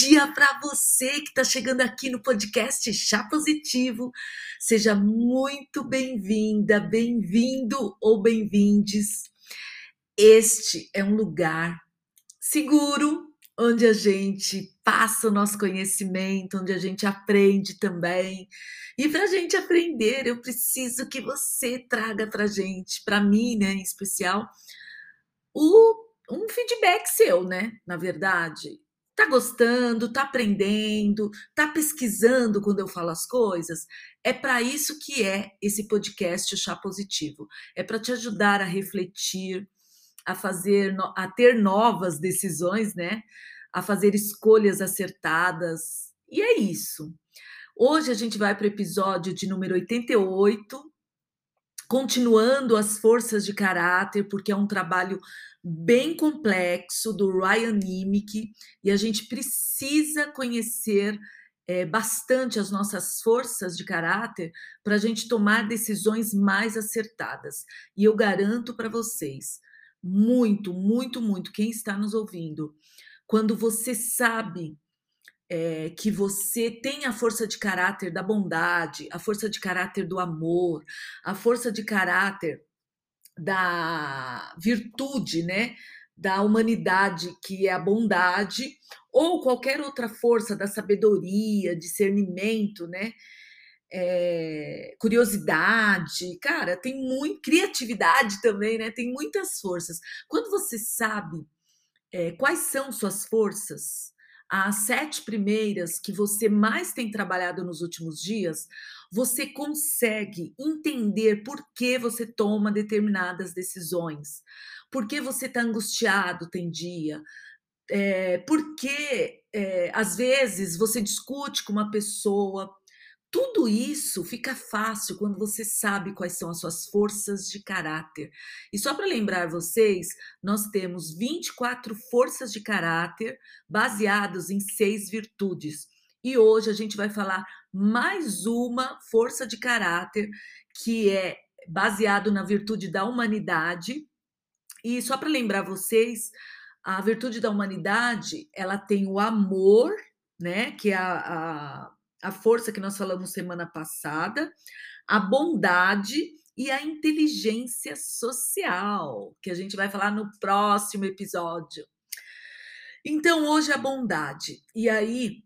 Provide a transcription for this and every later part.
dia, para você que está chegando aqui no podcast Chá Positivo. Seja muito bem-vinda, bem-vindo ou bem-vindes. Este é um lugar seguro onde a gente passa o nosso conhecimento, onde a gente aprende também. E para a gente aprender, eu preciso que você traga para gente, para mim, né, em especial, o um feedback seu, né? Na verdade. Tá gostando, tá aprendendo, tá pesquisando quando eu falo as coisas? É para isso que é esse podcast o Chá Positivo. É para te ajudar a refletir, a fazer, a ter novas decisões, né? A fazer escolhas acertadas. E é isso. Hoje a gente vai para o episódio de número 88, continuando as forças de caráter, porque é um trabalho bem complexo do Ryan Nimick e a gente precisa conhecer é, bastante as nossas forças de caráter para a gente tomar decisões mais acertadas. E eu garanto para vocês, muito, muito, muito, quem está nos ouvindo, quando você sabe é, que você tem a força de caráter da bondade, a força de caráter do amor, a força de caráter da virtude, né? Da humanidade, que é a bondade, ou qualquer outra força da sabedoria, discernimento, né? É, curiosidade, cara, tem muito criatividade também, né? Tem muitas forças. Quando você sabe é, quais são suas forças, as sete primeiras que você mais tem trabalhado nos últimos dias, você consegue entender por que você toma determinadas decisões, por que você está angustiado tem dia, é, por que é, às vezes você discute com uma pessoa tudo isso fica fácil quando você sabe quais são as suas forças de caráter. E só para lembrar vocês, nós temos 24 forças de caráter baseados em seis virtudes. E hoje a gente vai falar mais uma força de caráter que é baseado na virtude da humanidade. E só para lembrar vocês, a virtude da humanidade, ela tem o amor, né, que é a, a a força que nós falamos semana passada, a bondade e a inteligência social, que a gente vai falar no próximo episódio. Então, hoje a bondade. E aí,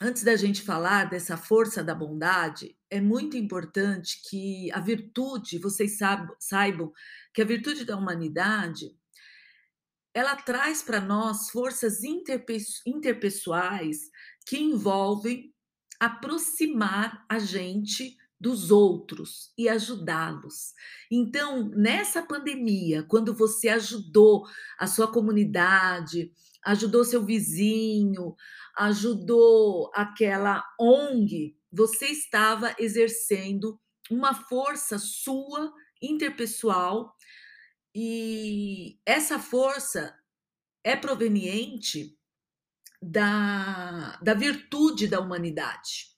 antes da gente falar dessa força da bondade, é muito importante que a virtude, vocês saibam que a virtude da humanidade ela traz para nós forças interpessoais que envolvem aproximar a gente dos outros e ajudá-los. Então, nessa pandemia, quando você ajudou a sua comunidade, ajudou seu vizinho, ajudou aquela ONG, você estava exercendo uma força sua interpessoal e essa força é proveniente da, da virtude da humanidade.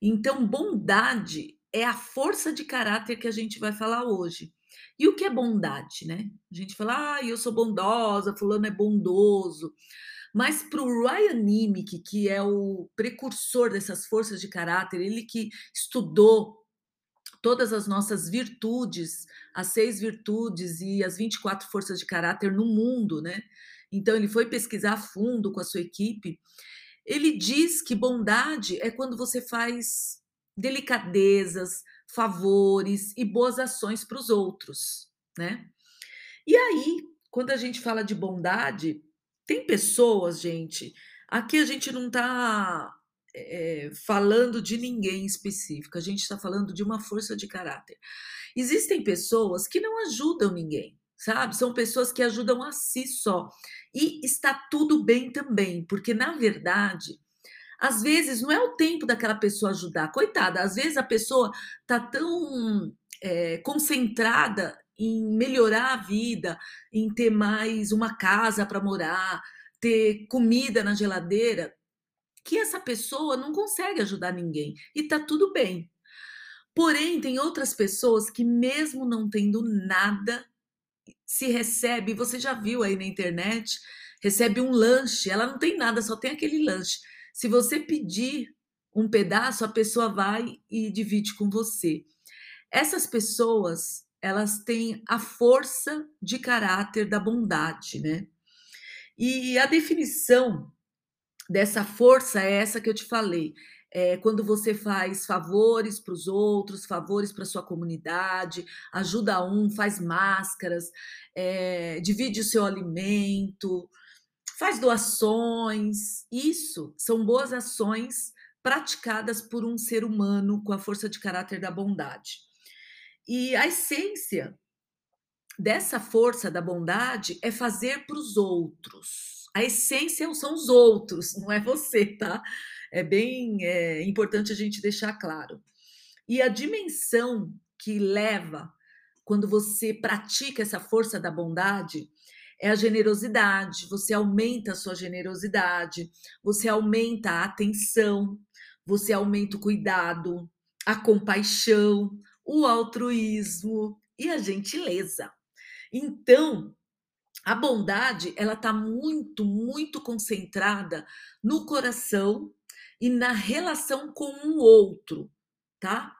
Então, bondade é a força de caráter que a gente vai falar hoje. E o que é bondade, né? A gente fala, ah, eu sou bondosa, fulano é bondoso. Mas para o Ryan Nimick, que é o precursor dessas forças de caráter, ele que estudou todas as nossas virtudes, as seis virtudes e as 24 forças de caráter no mundo, né? Então, ele foi pesquisar a fundo com a sua equipe. Ele diz que bondade é quando você faz delicadezas, favores e boas ações para os outros, né? E aí, quando a gente fala de bondade, tem pessoas, gente, aqui a gente não está é, falando de ninguém específico, a gente está falando de uma força de caráter. Existem pessoas que não ajudam ninguém, sabe? São pessoas que ajudam a si só. E está tudo bem também, porque na verdade, às vezes não é o tempo daquela pessoa ajudar. Coitada, às vezes a pessoa está tão é, concentrada em melhorar a vida, em ter mais uma casa para morar, ter comida na geladeira, que essa pessoa não consegue ajudar ninguém. E tá tudo bem. Porém, tem outras pessoas que, mesmo não tendo nada, se recebe, você já viu aí na internet, recebe um lanche, ela não tem nada, só tem aquele lanche. Se você pedir um pedaço, a pessoa vai e divide com você. Essas pessoas, elas têm a força de caráter da bondade, né? E a definição dessa força é essa que eu te falei. É quando você faz favores para os outros, favores para sua comunidade, ajuda um, faz máscaras, é, divide o seu alimento, faz doações. Isso são boas ações praticadas por um ser humano com a força de caráter da bondade. E a essência dessa força da bondade é fazer para os outros. A essência são os outros, não é você, tá? É bem é, importante a gente deixar claro. E a dimensão que leva quando você pratica essa força da bondade é a generosidade. Você aumenta a sua generosidade, você aumenta a atenção, você aumenta o cuidado, a compaixão, o altruísmo e a gentileza. Então, a bondade, ela está muito, muito concentrada no coração e na relação com o outro, tá?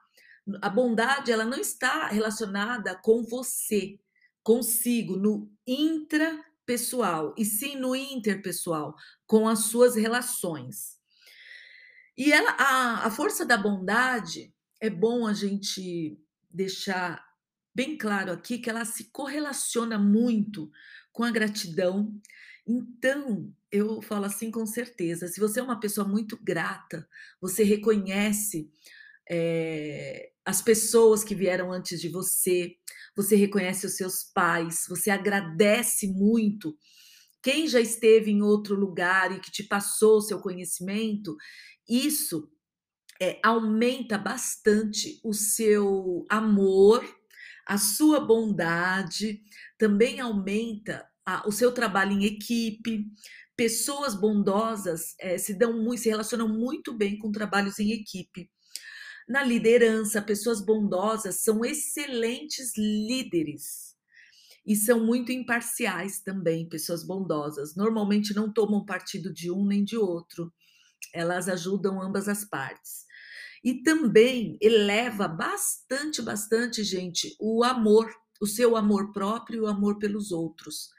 A bondade, ela não está relacionada com você, consigo, no intrapessoal, e sim no interpessoal, com as suas relações. E ela, a, a força da bondade, é bom a gente deixar bem claro aqui que ela se correlaciona muito com a gratidão. Então, eu falo assim com certeza: se você é uma pessoa muito grata, você reconhece é, as pessoas que vieram antes de você, você reconhece os seus pais, você agradece muito quem já esteve em outro lugar e que te passou o seu conhecimento, isso é, aumenta bastante o seu amor, a sua bondade, também aumenta a, o seu trabalho em equipe. Pessoas bondosas é, se dão muito, se relacionam muito bem com trabalhos em equipe. Na liderança, pessoas bondosas são excelentes líderes e são muito imparciais também, pessoas bondosas. Normalmente não tomam partido de um nem de outro elas ajudam ambas as partes. E também eleva bastante, bastante, gente, o amor, o seu amor próprio e o amor pelos outros.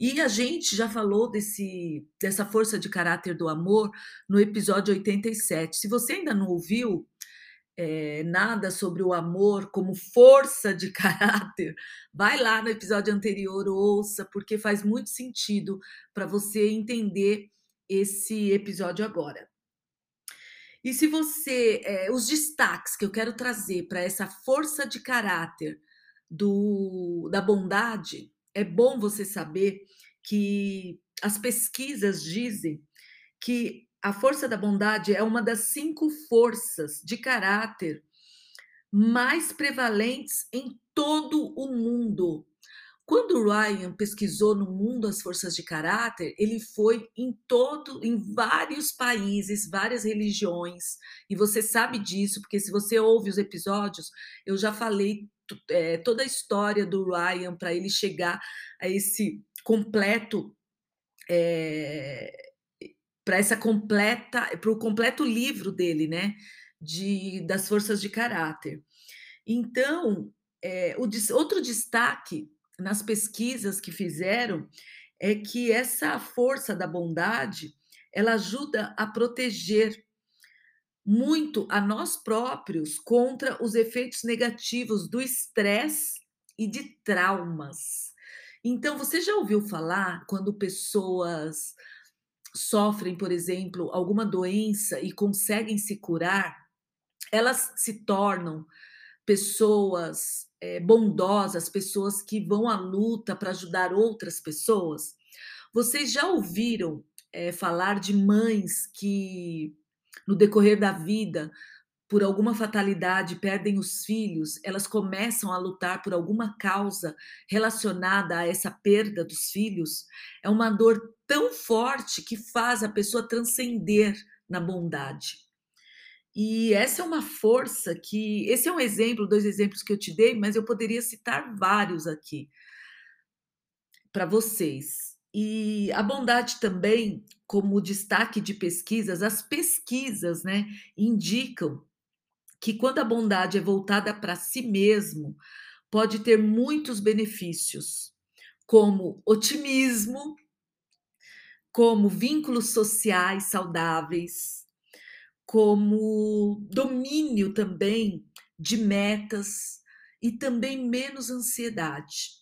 E a gente já falou desse, dessa força de caráter do amor no episódio 87. Se você ainda não ouviu é, nada sobre o amor como força de caráter, vai lá no episódio anterior, ouça, porque faz muito sentido para você entender esse episódio agora. E se você. É, os destaques que eu quero trazer para essa força de caráter do, da bondade, é bom você saber que as pesquisas dizem que a força da bondade é uma das cinco forças de caráter mais prevalentes em todo o mundo. Quando o Ryan pesquisou no mundo as forças de caráter, ele foi em todo, em vários países, várias religiões, e você sabe disso, porque se você ouve os episódios, eu já falei é, toda a história do Ryan para ele chegar a esse completo. É, para essa completa, para o completo livro dele, né, de das forças de caráter. Então, é, o outro destaque nas pesquisas que fizeram é que essa força da bondade ela ajuda a proteger muito a nós próprios contra os efeitos negativos do estresse e de traumas. Então, você já ouviu falar quando pessoas sofrem, por exemplo, alguma doença e conseguem se curar, elas se tornam pessoas é, bondosas, pessoas que vão à luta para ajudar outras pessoas. Vocês já ouviram é, falar de mães que, no decorrer da vida, por alguma fatalidade, perdem os filhos, elas começam a lutar por alguma causa relacionada a essa perda dos filhos? É uma dor tão forte que faz a pessoa transcender na bondade. E essa é uma força que. Esse é um exemplo, dois exemplos que eu te dei, mas eu poderia citar vários aqui. para vocês. E a bondade também, como destaque de pesquisas, as pesquisas né, indicam que quando a bondade é voltada para si mesmo, pode ter muitos benefícios, como otimismo, como vínculos sociais saudáveis, como domínio também de metas e também menos ansiedade.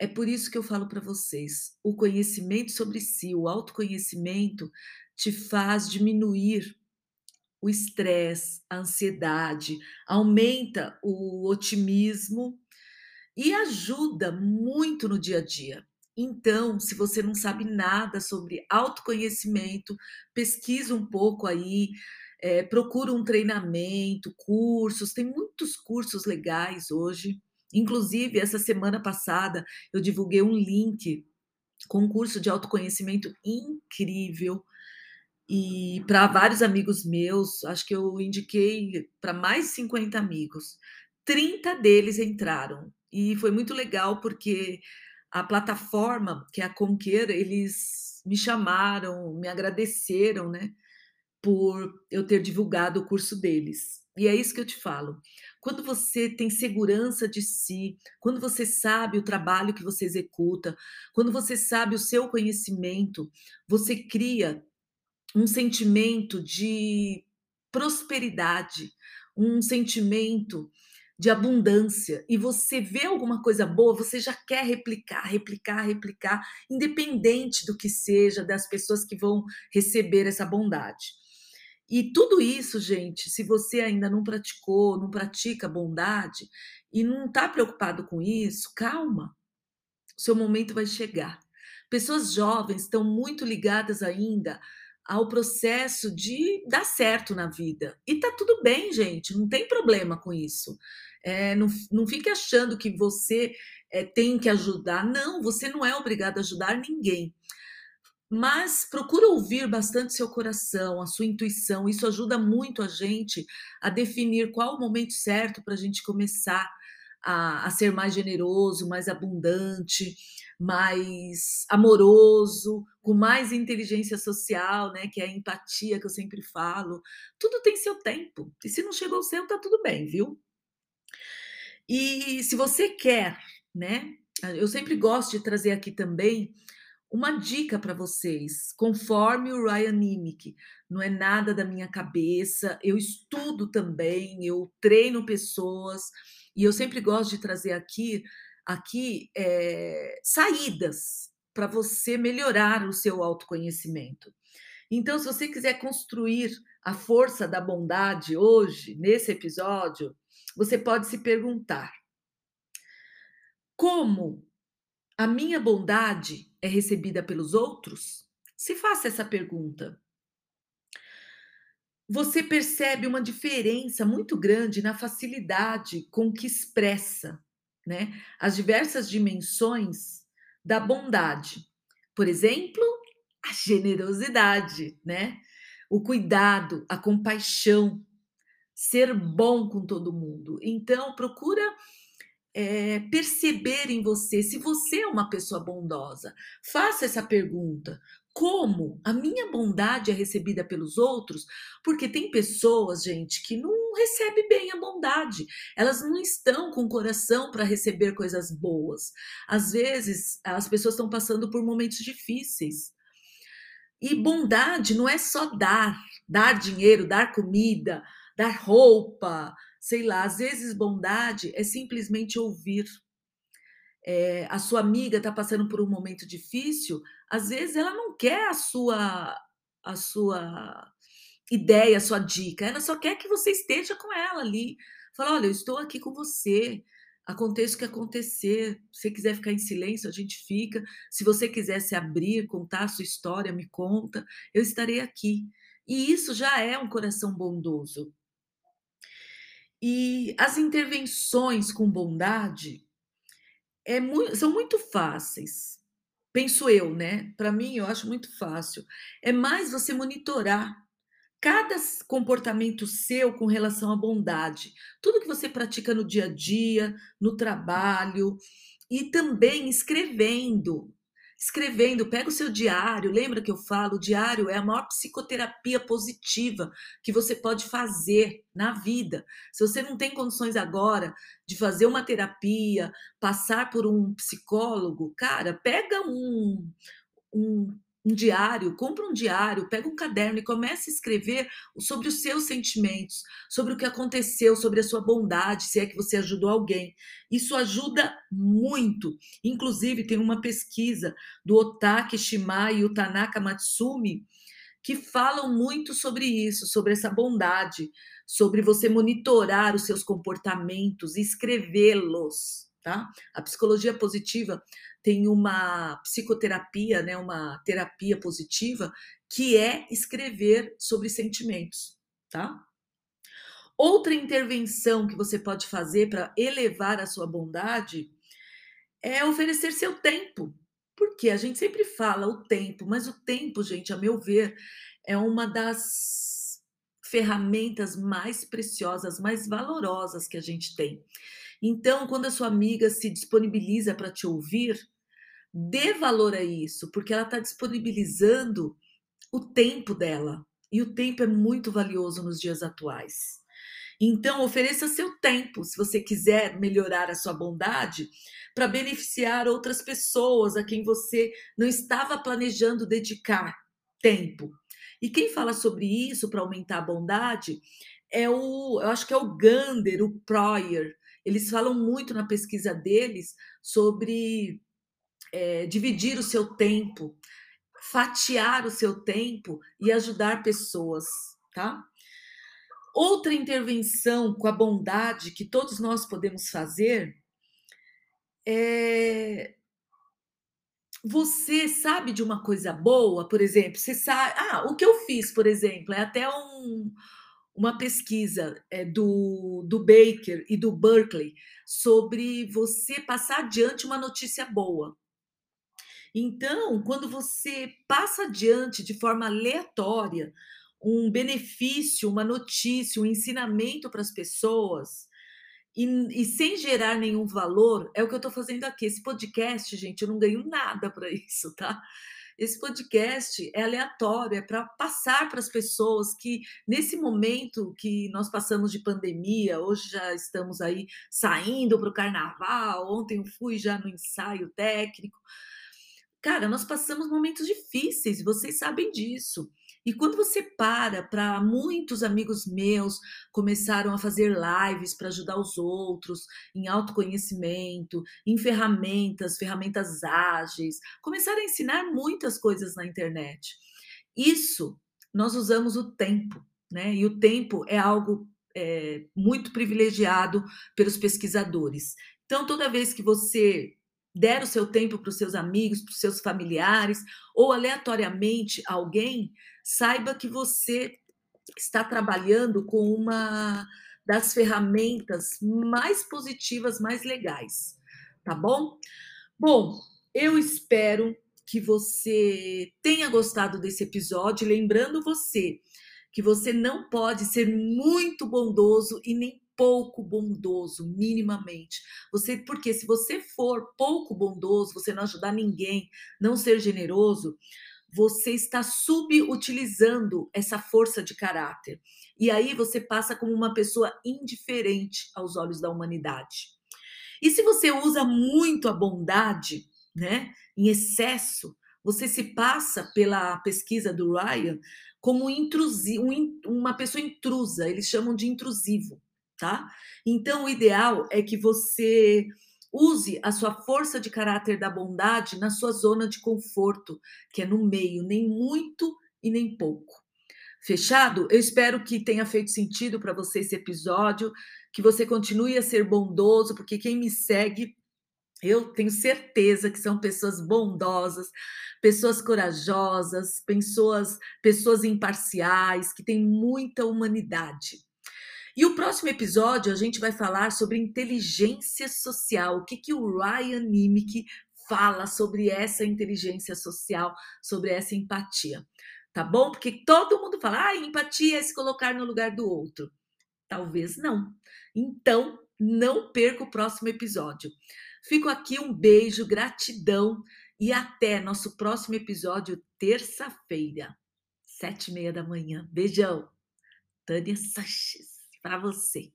É por isso que eu falo para vocês: o conhecimento sobre si, o autoconhecimento, te faz diminuir o estresse, a ansiedade, aumenta o otimismo e ajuda muito no dia a dia. Então, se você não sabe nada sobre autoconhecimento, pesquisa um pouco aí, é, procura um treinamento, cursos, tem muitos cursos legais hoje. Inclusive, essa semana passada, eu divulguei um link com um curso de autoconhecimento incrível. E para vários amigos meus, acho que eu indiquei para mais de 50 amigos. 30 deles entraram. E foi muito legal porque a plataforma, que é a Conquer, eles me chamaram, me agradeceram, né, por eu ter divulgado o curso deles. E é isso que eu te falo. Quando você tem segurança de si, quando você sabe o trabalho que você executa, quando você sabe o seu conhecimento, você cria um sentimento de prosperidade, um sentimento de abundância e você vê alguma coisa boa, você já quer replicar, replicar, replicar, independente do que seja, das pessoas que vão receber essa bondade. E tudo isso, gente, se você ainda não praticou, não pratica bondade e não está preocupado com isso, calma, o seu momento vai chegar. Pessoas jovens estão muito ligadas ainda ao processo de dar certo na vida. E tá tudo bem, gente, não tem problema com isso. É, não, não fique achando que você é, tem que ajudar. Não, você não é obrigado a ajudar ninguém. Mas procura ouvir bastante seu coração, a sua intuição. Isso ajuda muito a gente a definir qual o momento certo para a gente começar a, a, ser mais generoso, mais abundante, mais amoroso, com mais inteligência social, né? Que é a empatia que eu sempre falo. Tudo tem seu tempo. E se não chegou o seu, tá tudo bem, viu? E se você quer, né? Eu sempre gosto de trazer aqui também uma dica para vocês, conforme o Ryan Nimick. Não é nada da minha cabeça, eu estudo também, eu treino pessoas e eu sempre gosto de trazer aqui, aqui é, saídas para você melhorar o seu autoconhecimento. Então, se você quiser construir a força da bondade hoje, nesse episódio, você pode se perguntar: como a minha bondade é recebida pelos outros? Se faça essa pergunta. Você percebe uma diferença muito grande na facilidade com que expressa né, as diversas dimensões da bondade. Por exemplo, a generosidade, né? o cuidado, a compaixão, ser bom com todo mundo. Então, procura é, perceber em você se você é uma pessoa bondosa. Faça essa pergunta. Como a minha bondade é recebida pelos outros? Porque tem pessoas, gente, que não recebem bem a bondade. Elas não estão com coração para receber coisas boas. Às vezes, as pessoas estão passando por momentos difíceis. E bondade não é só dar, dar dinheiro, dar comida, dar roupa, sei lá. Às vezes, bondade é simplesmente ouvir. É, a sua amiga está passando por um momento difícil, às vezes ela não quer a sua a sua ideia, a sua dica, ela só quer que você esteja com ela ali. Fala, olha, eu estou aqui com você. Aconteça o que acontecer. Se você quiser ficar em silêncio, a gente fica. Se você quiser se abrir, contar a sua história, me conta. Eu estarei aqui. E isso já é um coração bondoso. E as intervenções com bondade é são muito fáceis. Penso eu, né? Para mim, eu acho muito fácil. É mais você monitorar cada comportamento seu com relação à bondade. Tudo que você pratica no dia a dia, no trabalho, e também escrevendo. Escrevendo, pega o seu diário, lembra que eu falo, o diário é a maior psicoterapia positiva que você pode fazer na vida. Se você não tem condições agora de fazer uma terapia, passar por um psicólogo, cara, pega um, um um diário, compra um diário, pega um caderno e comece a escrever sobre os seus sentimentos, sobre o que aconteceu, sobre a sua bondade, se é que você ajudou alguém. Isso ajuda muito. Inclusive, tem uma pesquisa do Otaki Shimai e o Tanaka Matsumi que falam muito sobre isso, sobre essa bondade, sobre você monitorar os seus comportamentos escrevê-los, tá? A psicologia positiva tem uma psicoterapia, né, uma terapia positiva, que é escrever sobre sentimentos, tá? Outra intervenção que você pode fazer para elevar a sua bondade é oferecer seu tempo. Porque a gente sempre fala o tempo, mas o tempo, gente, a meu ver, é uma das ferramentas mais preciosas, mais valorosas que a gente tem. Então, quando a sua amiga se disponibiliza para te ouvir, dê valor a isso, porque ela está disponibilizando o tempo dela. E o tempo é muito valioso nos dias atuais. Então, ofereça seu tempo, se você quiser melhorar a sua bondade, para beneficiar outras pessoas a quem você não estava planejando dedicar tempo. E quem fala sobre isso para aumentar a bondade é o, eu acho que é o Gander, o Proyer, eles falam muito na pesquisa deles sobre é, dividir o seu tempo, fatiar o seu tempo e ajudar pessoas, tá? Outra intervenção com a bondade que todos nós podemos fazer é você sabe de uma coisa boa, por exemplo, você sabe, ah, o que eu fiz, por exemplo, é até um, uma pesquisa é, do, do Baker e do Berkeley sobre você passar adiante uma notícia boa. Então, quando você passa adiante de forma aleatória um benefício, uma notícia, um ensinamento para as pessoas, e, e, sem gerar nenhum valor, é o que eu estou fazendo aqui. Esse podcast, gente, eu não ganho nada para isso, tá? Esse podcast é aleatório, é para passar para as pessoas que, nesse momento que nós passamos de pandemia, hoje já estamos aí saindo para o carnaval, ontem eu fui já no ensaio técnico. Cara, nós passamos momentos difíceis, vocês sabem disso. E quando você para, para muitos amigos meus começaram a fazer lives para ajudar os outros em autoconhecimento, em ferramentas, ferramentas ágeis, começaram a ensinar muitas coisas na internet. Isso nós usamos o tempo, né? E o tempo é algo é, muito privilegiado pelos pesquisadores. Então, toda vez que você der o seu tempo para os seus amigos, para os seus familiares, ou aleatoriamente alguém, saiba que você está trabalhando com uma das ferramentas mais positivas, mais legais, tá bom? Bom, eu espero que você tenha gostado desse episódio, lembrando você que você não pode ser muito bondoso e nem pouco bondoso, minimamente. Você, porque se você for pouco bondoso, você não ajudar ninguém, não ser generoso, você está subutilizando essa força de caráter. E aí você passa como uma pessoa indiferente aos olhos da humanidade. E se você usa muito a bondade, né, em excesso, você se passa pela pesquisa do Ryan como intrusi, um, uma pessoa intrusa, eles chamam de intrusivo tá? Então, o ideal é que você use a sua força de caráter da bondade na sua zona de conforto, que é no meio, nem muito e nem pouco. Fechado? Eu espero que tenha feito sentido para você esse episódio, que você continue a ser bondoso, porque quem me segue, eu tenho certeza que são pessoas bondosas, pessoas corajosas, pessoas, pessoas imparciais, que têm muita humanidade. E o próximo episódio a gente vai falar sobre inteligência social. O que, que o Ryan Nimick fala sobre essa inteligência social, sobre essa empatia. Tá bom? Porque todo mundo fala, ah, empatia é se colocar no lugar do outro. Talvez não. Então, não perca o próximo episódio. Fico aqui, um beijo, gratidão E até nosso próximo episódio, terça-feira, sete e meia da manhã. Beijão. Tânia Sanches, para você.